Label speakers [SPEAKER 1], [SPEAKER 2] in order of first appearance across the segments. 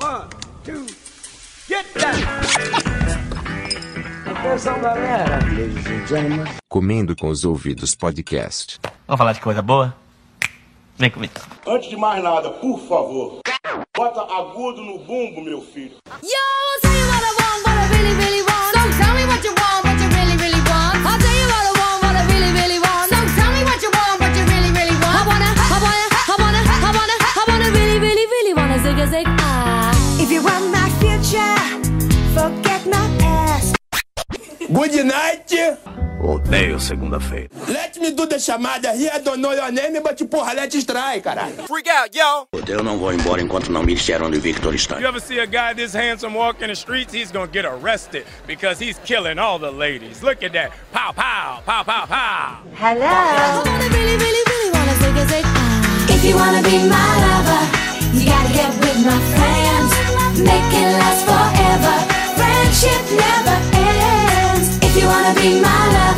[SPEAKER 1] One, two, get down! Atenção, galera. Ladies and gentlemen.
[SPEAKER 2] Comendo com os ouvidos podcast.
[SPEAKER 3] Vamos falar de coisa boa? Vem comigo.
[SPEAKER 4] Antes de mais nada, por favor, bota agudo no bumbo, meu filho.
[SPEAKER 5] Yo, I'll tell you what I want, what I really, really want. So tell me what you want, what you really, really want. I'll tell you what I want, what I really, really want. So tell me what you want, what you really, really want. I wanna, I wanna, I wanna, I wanna, I wanna really, really, really wanna zig a zig.
[SPEAKER 6] If you want my future, forget my past.
[SPEAKER 4] Good night.
[SPEAKER 7] Odeio segunda-feira.
[SPEAKER 4] Let me do the chamada here. I don't know your name, but porra, let's try, caralho.
[SPEAKER 7] Eu não vou embora enquanto não me disser onde Victor está.
[SPEAKER 8] You ever see a guy this handsome walk in the streets? He's gonna get arrested because he's killing all the ladies. Look at that. Pow, pow, pow, pow, pow.
[SPEAKER 5] I wanna really, really, really wanna zig a zig ah. If you wanna be my be my lover,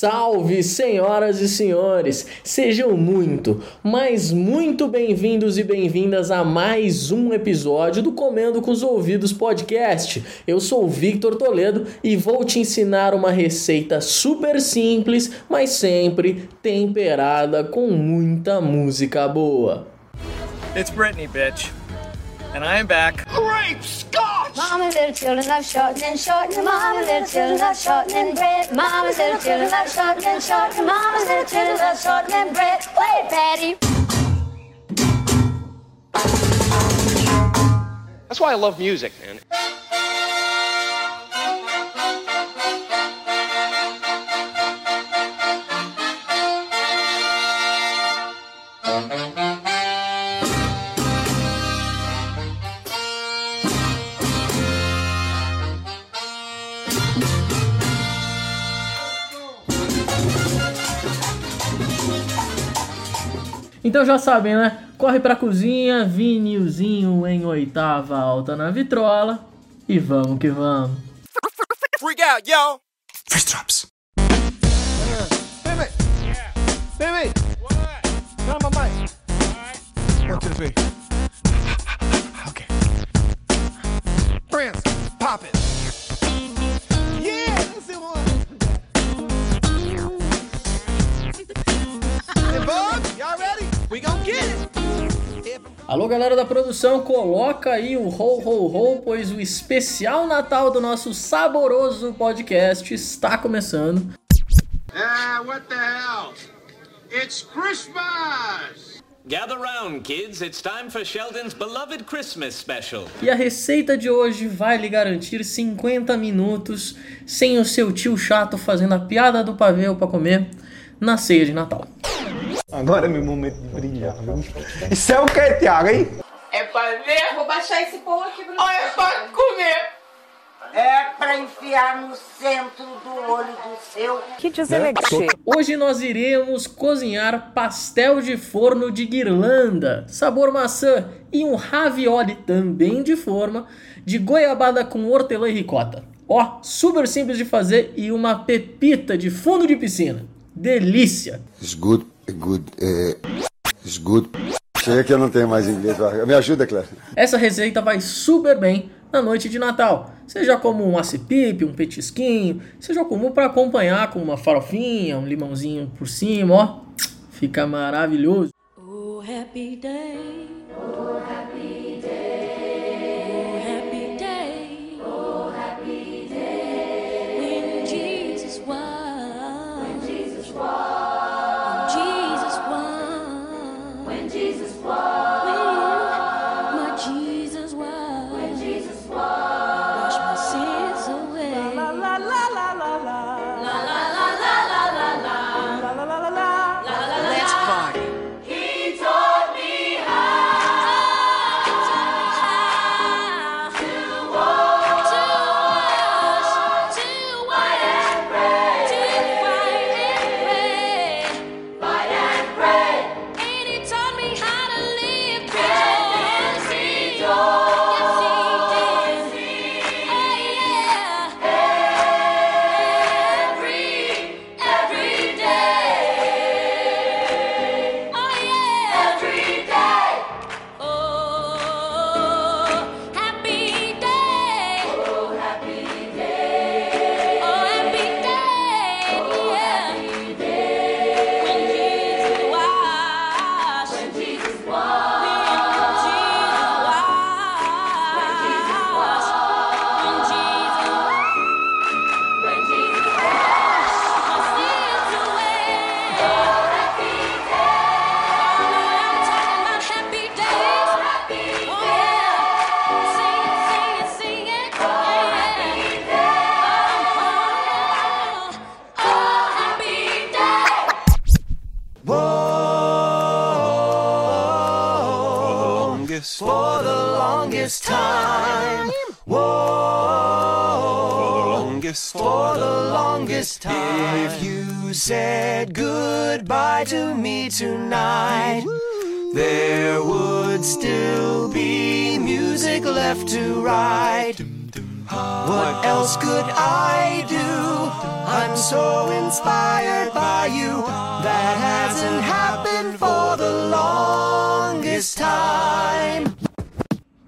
[SPEAKER 9] Salve, senhoras e senhores! Sejam muito, mas muito bem-vindos e bem-vindas a mais um episódio do Comendo com os Ouvidos podcast. Eu sou o Victor Toledo e vou te ensinar uma receita super simples, mas sempre temperada com muita música boa.
[SPEAKER 3] It's Britney, bitch. And I am back. Great Scotch!
[SPEAKER 5] Mama, little children love shortening, shortening. Mama, little children love shortening bread. Mama, little children love shortening, shortening. Mama, little children love shortening bread. Wait, Patty.
[SPEAKER 10] That's why I love music, man.
[SPEAKER 9] Então já sabem, né? Corre pra cozinha, vinilzinho em oitava alta na vitrola e vamos que vamos.
[SPEAKER 8] Freak out, yo.
[SPEAKER 2] First drops.
[SPEAKER 1] Baby, turn on my mic. One, two, three.
[SPEAKER 9] Alô galera da produção, coloca aí o ho ho ho, pois o especial Natal do nosso saboroso podcast está começando.
[SPEAKER 4] Ah, what the hell? It's Christmas!
[SPEAKER 11] Gather round, kids. It's time for Sheldon's beloved Christmas special.
[SPEAKER 9] E a receita de hoje vai lhe garantir 50 minutos sem o seu tio chato fazendo a piada do pavê para comer na ceia de Natal.
[SPEAKER 1] Agora é meu momento de brilhar. Isso é o que, Thiago, hein?
[SPEAKER 6] É pra ver? Vou baixar esse pão aqui pra
[SPEAKER 1] Ou é pra comer?
[SPEAKER 6] É pra enfiar no centro do olho do seu.
[SPEAKER 12] Que deselegante.
[SPEAKER 9] Hoje nós iremos cozinhar pastel de forno de guirlanda, sabor maçã e um ravioli também de forma de goiabada com hortelã e ricota. Ó, super simples de fazer e uma pepita de fundo de piscina. Delícia!
[SPEAKER 2] It's good, good, eh, it's good. Chega que eu não tenho mais inglês. Me ajuda, Claire.
[SPEAKER 9] Essa receita vai super bem na noite de Natal. Seja como um acipipe, um petisquinho, seja como para acompanhar com uma farofinha, um limãozinho por cima, ó. Fica maravilhoso.
[SPEAKER 5] Oh, happy day. Oh, happy
[SPEAKER 13] longest time. If you said goodbye to me tonight, there would still be music left to write. What else could I do? I'm so inspired by you. That hasn't happened for the longest time.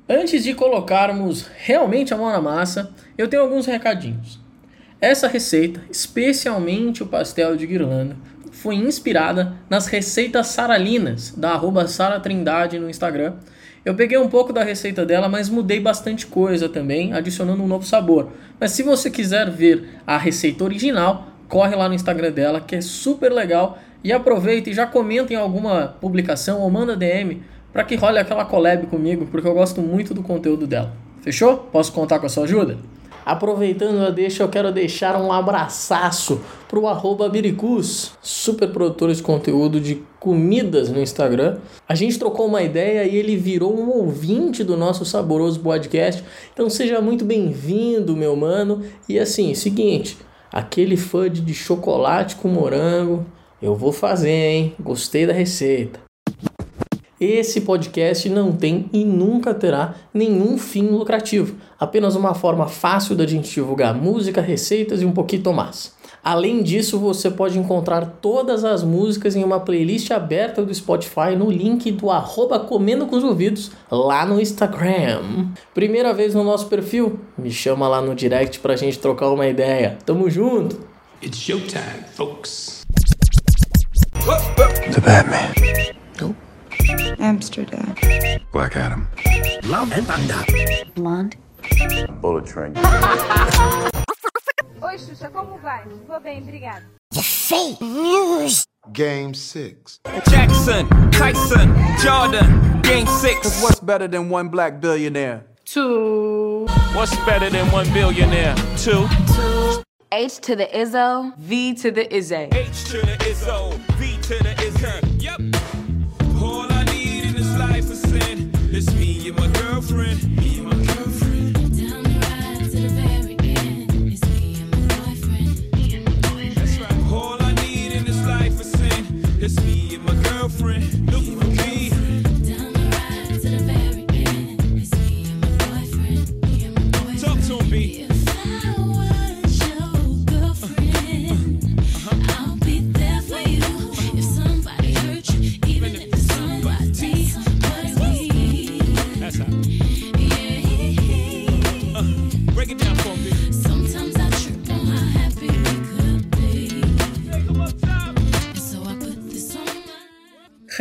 [SPEAKER 9] Antes de colocarmos realmente a mão na massa, eu tenho alguns recadinhos. Essa receita, especialmente o pastel de guirlanda, foi inspirada nas receitas saralinas da arroba Sara Trindade no Instagram. Eu peguei um pouco da receita dela, mas mudei bastante coisa também, adicionando um novo sabor. Mas se você quiser ver a receita original, corre lá no Instagram dela, que é super legal. E aproveita e já comenta em alguma publicação ou manda DM para que role aquela collab comigo, porque eu gosto muito do conteúdo dela. Fechou? Posso contar com a sua ajuda? Aproveitando a deixa, eu quero deixar um abraçaço pro arroba Biricus, super produtor de conteúdo de comidas no Instagram. A gente trocou uma ideia e ele virou um ouvinte do nosso saboroso podcast. Então seja muito bem-vindo, meu mano. E assim, seguinte, aquele fudge de chocolate com morango, eu vou fazer, hein? Gostei da receita. Esse podcast não tem e nunca terá nenhum fim lucrativo, apenas uma forma fácil da gente divulgar música, receitas e um pouquinho mais. Além disso, você pode encontrar todas as músicas em uma playlist aberta do Spotify no link do arroba Comendo com os Ouvidos lá no Instagram. Primeira vez no nosso perfil? Me chama lá no direct pra gente trocar uma ideia. Tamo junto!
[SPEAKER 11] It's showtime, folks.
[SPEAKER 14] The Batman.
[SPEAKER 15] Nope. Amsterdam.
[SPEAKER 14] Black Adam.
[SPEAKER 15] Love and Thunder. Blonde.
[SPEAKER 14] Bullet Train.
[SPEAKER 16] Oi, Xuxa, como vai? Vou bem, obrigada.
[SPEAKER 15] Fake news.
[SPEAKER 14] Game 6.
[SPEAKER 5] Jackson, Tyson, Jordan, Game 6.
[SPEAKER 17] What's better than one black billionaire?
[SPEAKER 16] Two.
[SPEAKER 5] What's better than one billionaire? Two.
[SPEAKER 16] Two. H to the Izzo, V to the Izzy.
[SPEAKER 5] H to the Izzo, V to the Izzy. Yep.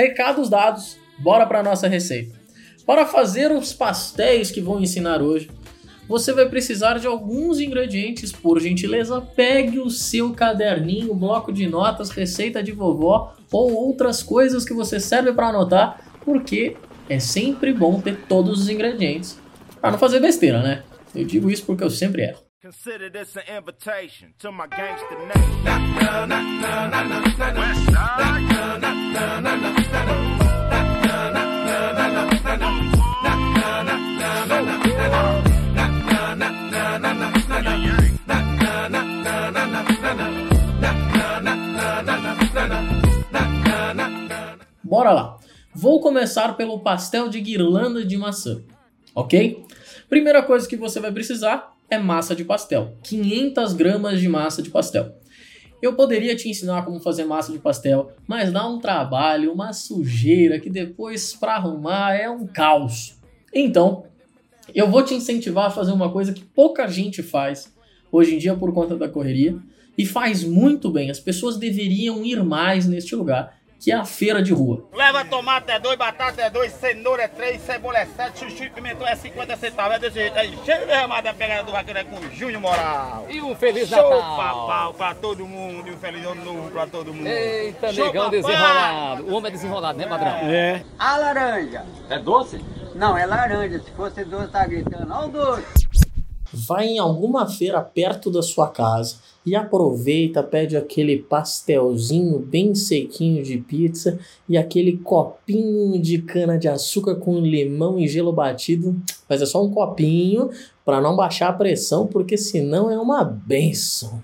[SPEAKER 9] Recados dados, bora para nossa receita. Para fazer os pastéis que vou ensinar hoje, você vai precisar de alguns ingredientes. Por gentileza, pegue o seu caderninho, bloco de notas, receita de vovó ou outras coisas que você serve para anotar, porque é sempre bom ter todos os ingredientes para não fazer besteira, né? Eu digo isso porque eu sempre erro.
[SPEAKER 4] Consider this an invitation to my gangster.
[SPEAKER 9] Bora lá. Vou começar pelo pastel de guirlanda de maçã, ok? Primeira coisa que você vai precisar é massa de pastel. 500 gramas de massa de pastel. Eu poderia te ensinar como fazer massa de pastel, mas dá um trabalho, uma sujeira que depois para arrumar é um caos. Então, eu vou te incentivar a fazer uma coisa que pouca gente faz hoje em dia por conta da correria e faz muito bem. As pessoas deveriam ir mais neste lugar, que é a feira de rua.
[SPEAKER 4] Leva tomate é dois, batata é dois, cenoura é três, cebola é sete, chuchu e pimentão é 50 centavos. É desse jeito aí. Cheio de remada a pegada do vaqueiro é com Júnior Moral.
[SPEAKER 18] E um Feliz
[SPEAKER 4] Show
[SPEAKER 18] Natal.
[SPEAKER 4] papau pra todo mundo e um feliz ano novo pra todo mundo.
[SPEAKER 18] Eita,
[SPEAKER 4] Show,
[SPEAKER 18] negão
[SPEAKER 4] papai.
[SPEAKER 18] desenrolado. O homem é desenrolado, né, padrão?
[SPEAKER 4] É.
[SPEAKER 19] A laranja.
[SPEAKER 18] É doce?
[SPEAKER 19] Não, é laranja. Se fosse doce, tá gritando. Ó o doce.
[SPEAKER 9] Vai em alguma feira perto da sua casa e aproveita, pede aquele pastelzinho bem sequinho de pizza e aquele copinho de cana de açúcar com limão e gelo batido. Mas é só um copinho para não baixar a pressão, porque senão é uma benção.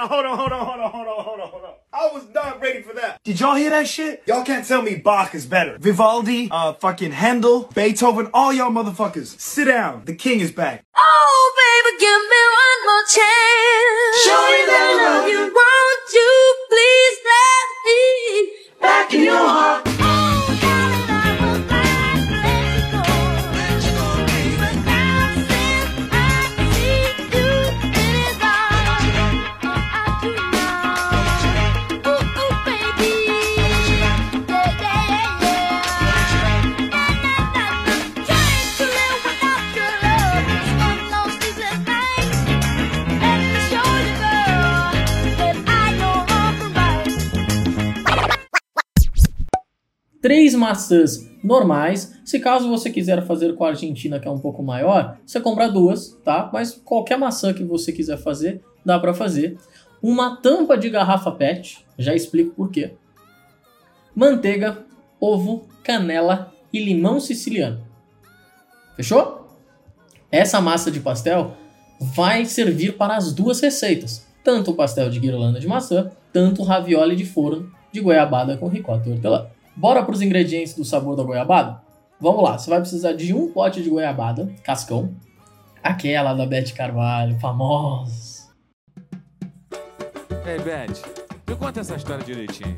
[SPEAKER 20] On, hold on, hold on, hold on, hold on, hold on. I was not ready for that. Did y'all hear that shit? Y'all can't tell me Bach is better. Vivaldi, uh, fucking Handel, Beethoven, all y'all motherfuckers. Sit down. The king is back.
[SPEAKER 5] Oh, baby, give me one more chance.
[SPEAKER 20] Show me that
[SPEAKER 5] love
[SPEAKER 20] love.
[SPEAKER 5] you. Won't you please let me back in your heart?
[SPEAKER 9] Maçãs normais. Se caso você quiser fazer com a Argentina, que é um pouco maior, você compra duas, tá? Mas qualquer maçã que você quiser fazer, dá pra fazer. Uma tampa de garrafa PET, já explico por quê. Manteiga, ovo, canela e limão siciliano. Fechou? Essa massa de pastel vai servir para as duas receitas, tanto o pastel de guirlanda de maçã, tanto o ravioli de forno de goiabada com ricota e hortelã. Bora para os ingredientes do sabor da goiabada? Vamos lá, você vai precisar de um pote de goiabada, cascão, aquela da Beth Carvalho, famosa.
[SPEAKER 21] Ei, Beth, me conta essa história direitinho.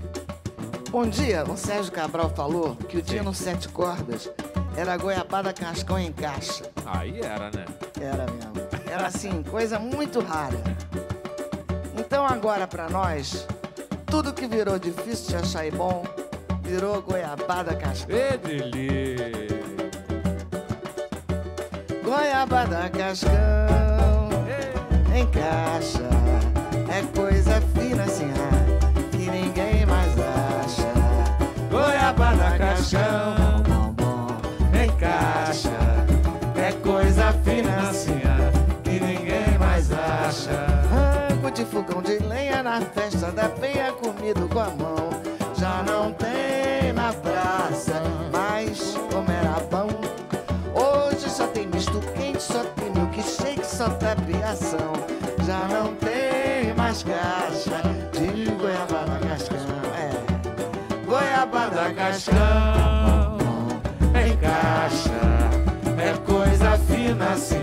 [SPEAKER 22] Bom dia, o Sérgio Cabral falou que o dia no Sete Cordas era goiabada cascão em caixa.
[SPEAKER 21] Aí era, né?
[SPEAKER 22] Era mesmo. Era assim, coisa muito rara. Então agora pra nós, tudo que virou difícil de achar e bom, virou goiabada.
[SPEAKER 21] Ê, delícia.
[SPEAKER 22] Goiabada cascão em caixa é coisa fina assim ah, que ninguém mais acha. Goiabada cascão em caixa é coisa fina assim ah, que ninguém mais acha. Rango de fogão de lenha na festa da penha comido com a mão. Já não tem praça, mas como era bom. Hoje só tem misto quente, só tem milkshake, só tapiação. Já não tem mais caixa de goiabada cascão. É, goiabada cascão em caixa. É coisa fina assim,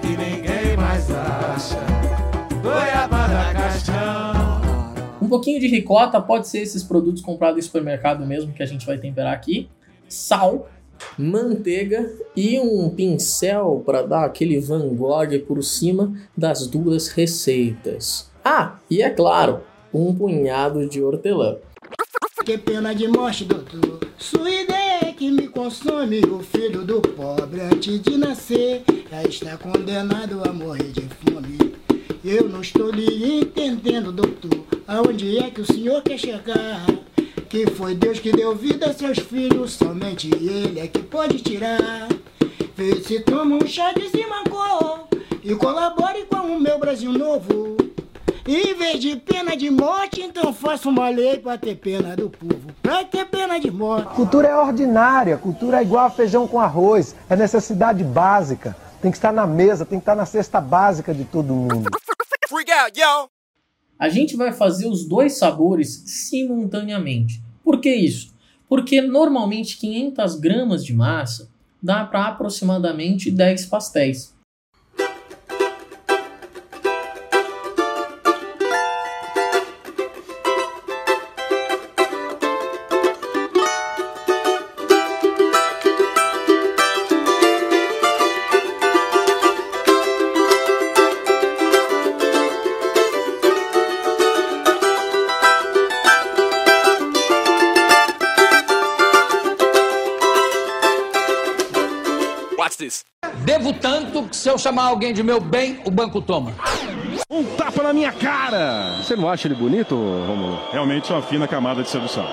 [SPEAKER 22] que ninguém mais acha.
[SPEAKER 9] Um pouquinho de ricota, pode ser esses produtos comprados em supermercado mesmo, que a gente vai temperar aqui. Sal, manteiga e um pincel para dar aquele Van Gogh por cima das duas receitas. Ah, e é claro, um punhado de hortelã.
[SPEAKER 23] Que pena de morte, doutor. Sua ideia é que me consome. O filho do pobre, antes de nascer, já está condenado a morrer de fome. Eu não estou lhe entendendo, doutor. Aonde é que o senhor quer chegar? Que foi Deus que deu vida a seus filhos, somente Ele é que pode tirar. Vê se toma um chá de Simancol e colabore com o meu Brasil novo. Em vez de pena de morte, então faça uma lei para ter pena do povo. Pra ter pena de morte.
[SPEAKER 24] Cultura é ordinária, cultura é igual a feijão com arroz, é necessidade básica. Tem que estar na mesa, tem que estar na cesta básica de todo mundo.
[SPEAKER 8] Freak out, yo!
[SPEAKER 9] A gente vai fazer os dois sabores simultaneamente. Por que isso? Porque normalmente 500 gramas de massa dá para aproximadamente 10 pastéis.
[SPEAKER 25] Se eu chamar alguém de meu bem, o banco toma.
[SPEAKER 26] Um tapa na minha cara! Você não acha ele bonito, Romulo? Realmente uma fina camada de sedução.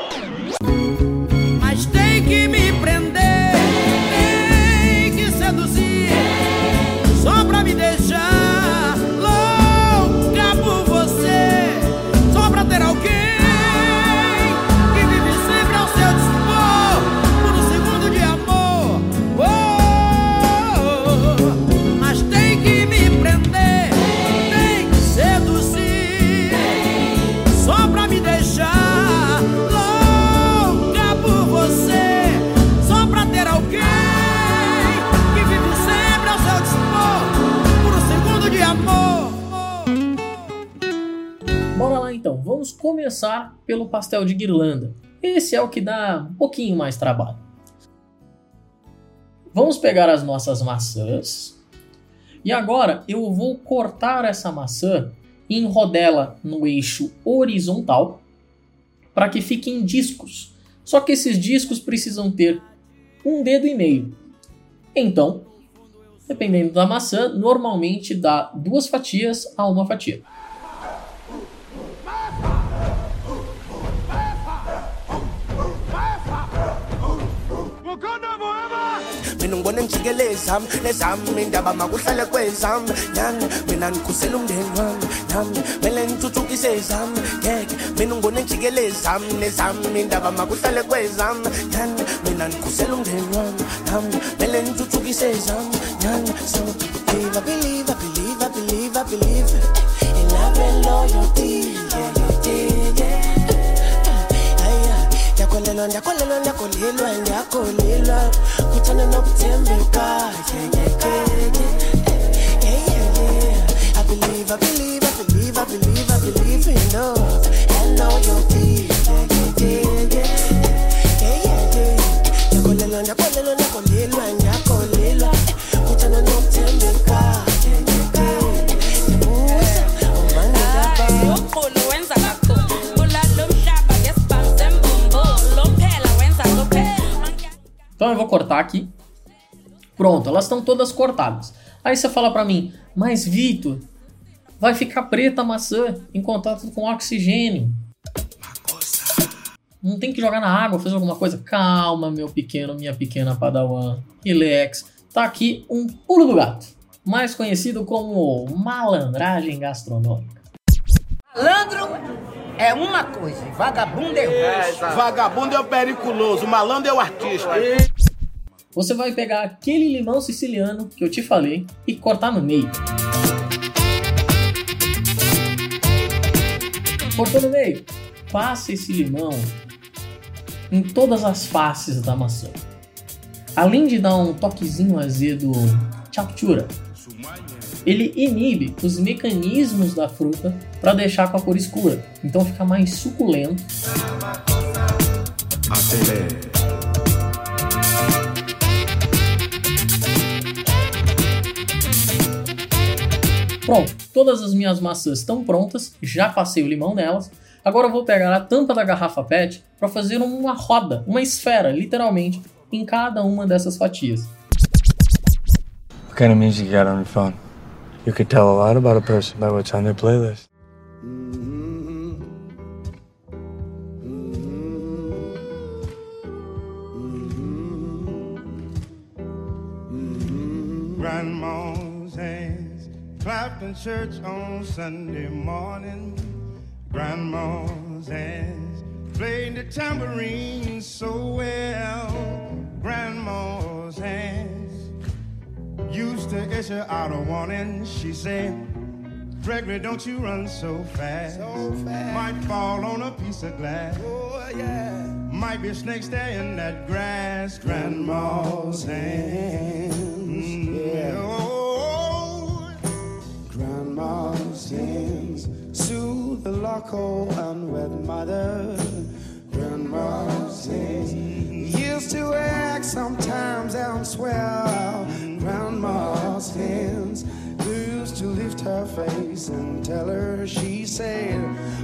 [SPEAKER 9] Pelo pastel de guirlanda. Esse é o que dá um pouquinho mais trabalho. Vamos pegar as nossas maçãs. E agora eu vou cortar essa maçã e enrodá-la no eixo horizontal para que fiquem discos. Só que esses discos precisam ter um dedo e meio. Então, dependendo da maçã, normalmente dá duas fatias a uma fatia.
[SPEAKER 12] Mina ngibona ngijikeleza nezami indaba makuhlale kwezami. Nami mina ngikhusela umndeni wami. Nami mele ngithuthukise ezami. Ngeke mina ngibona ngijikeleza nezami indaba makuhlale kwezami. Nami mina ngikhusela umndeni wami. Nami mele ngithuthukise ezami. Nami so believe I believe I believe I believe I believe. In love and loyalty yeah yeah yeah yeah ndiyakholelwa ndiyakholelwa ndiyakholelwa kuthanda nokuthembeka I believe, I believe, I believe, I believe, I believe in love and ndiyakholelwa kuthanda nokuthembeka.
[SPEAKER 9] Aqui. Pronto, elas estão todas cortadas. Aí você fala pra mim, mas Vitor, vai ficar preta a maçã em contato com oxigênio. Não tem que jogar na água, fazer alguma coisa? Calma, meu pequeno, minha pequena padawan. Relax. Tá aqui um pulo do gato, mais conhecido como malandragem gastronômica.
[SPEAKER 27] Malandro é uma coisa, vagabundo é outra.
[SPEAKER 4] Vagabundo é o periculoso, malandro é o artista.
[SPEAKER 9] Você vai pegar aquele limão siciliano que eu te falei e cortar no meio. Cortou no meio. Passa esse limão em todas as faces da maçã. Além de dar um toquezinho azedo chaptura, ele inibe os mecanismos da fruta para deixar com a cor escura. Então fica mais suculento Pronto, todas as minhas maçãs estão prontas, já passei o limão nelas. Agora eu vou pegar a tampa da garrafa PET para fazer uma roda, uma esfera, literalmente, em cada uma dessas fatias.
[SPEAKER 28] What kind of music you got on your phone? You could tell a lot about a person by what's on their playlist.
[SPEAKER 29] Grandma's in church on Sunday morning. Grandma's hands played the tambourine so well. Grandma's hands used to issue out a warning. She said, Gregory, don't you run so fast. Might fall on a piece of glass. Oh, yeah. Might be snakes there in that grass. Grandma's hands. The local unwed mother. Grandma's hands used to act sometimes and swear. Grandma's hands used to lift her face and tell her she said,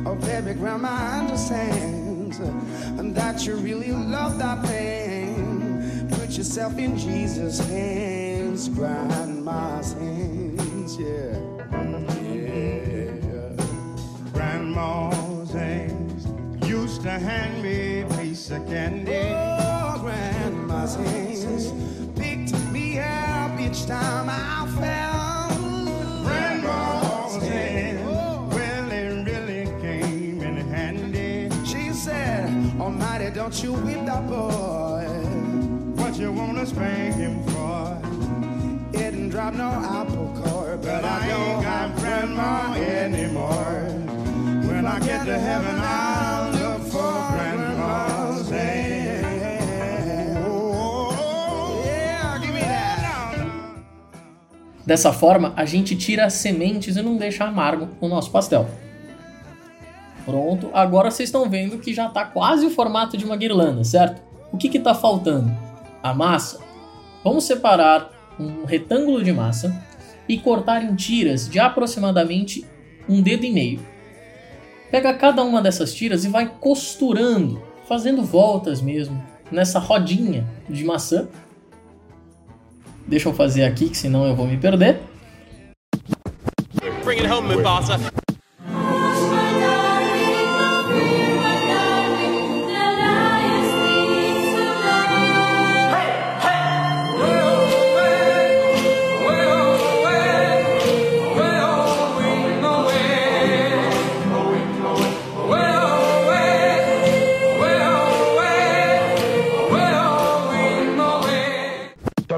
[SPEAKER 29] Oh, baby, Grandma understands and that you really love that thing. Put yourself in Jesus' hands, Grandma's hands. Yeah. Grandma's used to hand me a piece of candy. Oh, Grandma's hands picked me up each time I fell. Grandma's hands, oh. well, they really came in handy. She said, Almighty, don't you whip that boy. What you wanna spank him for? It didn't drop no apple core, but I ain't got grandma anymore. I get to heaven, I'll look for grandma's.
[SPEAKER 9] Dessa forma, a gente tira as sementes e não deixa amargo o nosso pastel. Pronto, agora vocês estão vendo que já está quase o formato de uma guirlanda, certo? O que está faltando? A massa. Vamos separar um retângulo de massa e cortar em tiras de aproximadamente um dedo e meio. Pega cada uma dessas tiras e vai costurando, fazendo voltas mesmo, nessa rodinha de maçã. Deixa eu fazer aqui, que senão eu vou me perder.
[SPEAKER 30] Bring it home, Mufasa.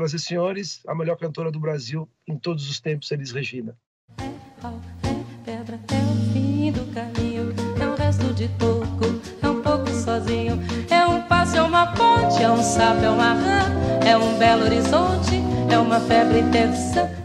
[SPEAKER 24] Senhoras e senhores, a melhor cantora do Brasil em todos os tempos, Elis Regina.
[SPEAKER 5] pedra é o fim do caminho, é um resto de toco, é um pouco sozinho, é um passo, é uma ponte, é um sapo, é uma rã, é um belo horizonte, é uma febre intensa.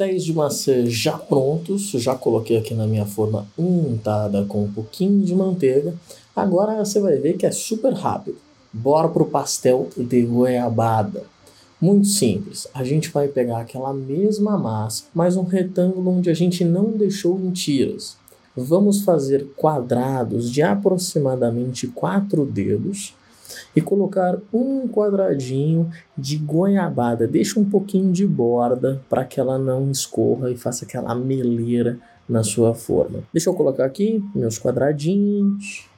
[SPEAKER 9] Pastéis de maçã já prontos, já coloquei aqui na minha forma untada com um pouquinho de manteiga. Agora você vai ver que é super rápido. Bora pro pastel de goiabada. Muito simples. A gente vai pegar aquela mesma massa, mas um retângulo onde a gente não deixou em tiras. Vamos fazer quadrados de aproximadamente quatro dedos e colocar um quadradinho de goiabada. Deixa um pouquinho de borda para que ela não escorra e faça aquela meleira na sua forma. Deixa eu colocar aqui meus quadradinhos.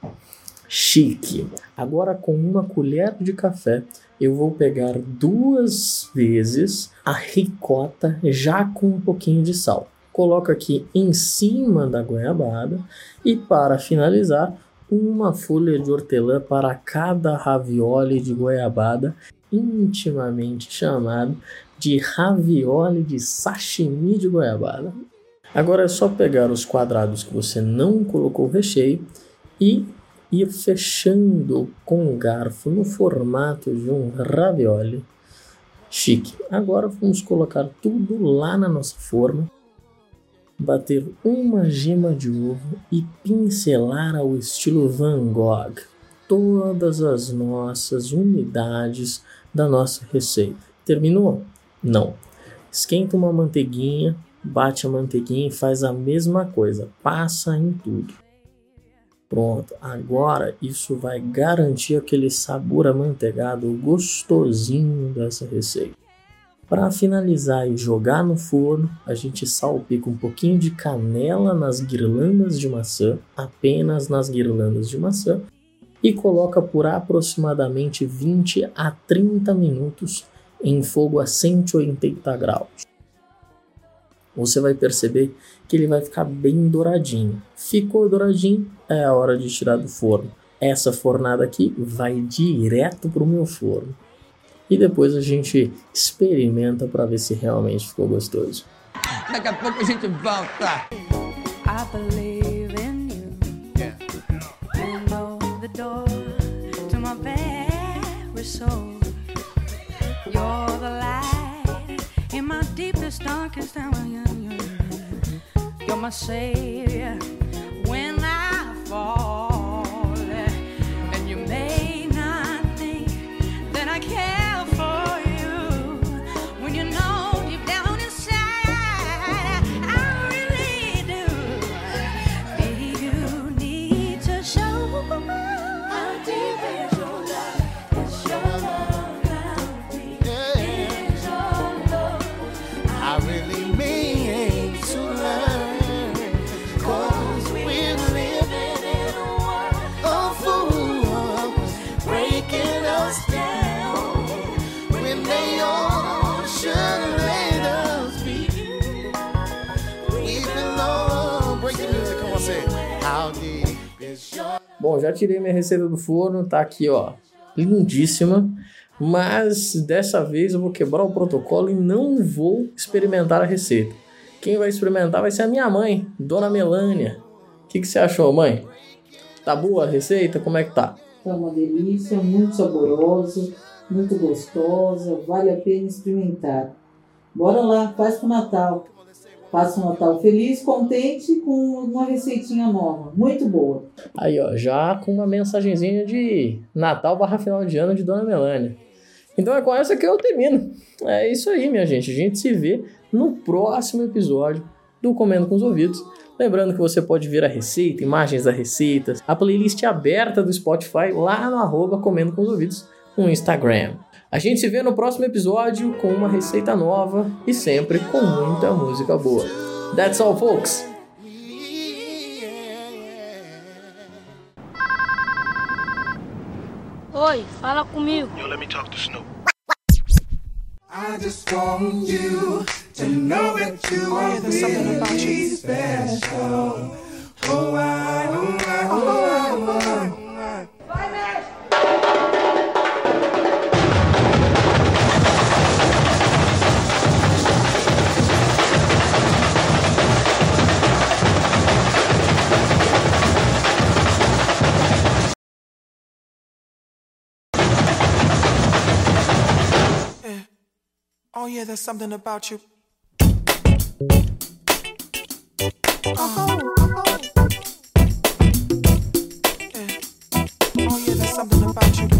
[SPEAKER 9] Chique. Agora com uma colher de café eu vou pegar duas vezes a ricota já com um pouquinho de sal. Coloco aqui em cima da goiabada e para finalizar uma folha de hortelã para cada ravioli de goiabada, intimamente chamado de ravioli de sashimi de goiabada. Agora é só pegar os quadrados que você não colocou recheio e ir fechando com o garfo no formato de um ravioli chique. Agora vamos colocar tudo lá na nossa forma, bater uma gema de ovo e pincelar ao estilo Van Gogh todas as nossas unidades da nossa receita. Terminou? Não. Esquenta uma manteiguinha, bate a manteiguinha e faz a mesma coisa, passa em tudo. Pronto, agora isso vai garantir aquele sabor amanteigado gostosinho dessa receita. Para finalizar e jogar no forno, a gente salpica um pouquinho de canela nas guirlandas de maçã, apenas nas guirlandas de maçã, e coloca por aproximadamente 20 a 30 minutos em fogo a 180 graus você vai perceber que ele vai ficar bem douradinho. Ficou douradinho, é a hora de tirar do forno. Essa fornada aqui vai direto para o meu forno. E depois a gente experimenta para ver se realmente ficou gostoso.
[SPEAKER 25] Daqui a pouco a gente volta.
[SPEAKER 5] I believe in you. You know the door to my very soul. You're the light in my deepest, darkest hour. You're my savior when I fall,
[SPEAKER 9] já tirei minha receita do forno, tá aqui, ó, lindíssima. Mas dessa vez eu vou quebrar o protocolo e não vou experimentar a receita. Quem vai experimentar vai ser a minha mãe, Dona Melânia. O que, que você achou, mãe? Tá boa a receita? Como é que tá?
[SPEAKER 30] Tá uma delícia, muito saborosa, muito gostosa, vale a pena experimentar. Bora lá, faz pro Natal. Passa um Natal feliz, contente com uma receitinha nova, muito boa.
[SPEAKER 9] Aí, ó, já com uma mensagenzinha de Natal barra final de ano de Dona Melânia. Então é com essa que eu termino. É isso aí, minha gente. A gente se vê no próximo episódio do Comendo com os Ouvidos. Lembrando que você pode ver a receita, imagens da receita, a playlist aberta do Spotify lá no arroba Comendo com os Ouvidos no Instagram. A gente se vê no próximo episódio com uma receita nova e sempre com muita música boa. That's all, folks!
[SPEAKER 31] Oi, fala comigo.
[SPEAKER 29] Yo, let me talk to Snoop. I just want you to know that you are really special. Oh
[SPEAKER 32] yeah, there's something about you. Uh-huh. Oh yeah, there's something about you.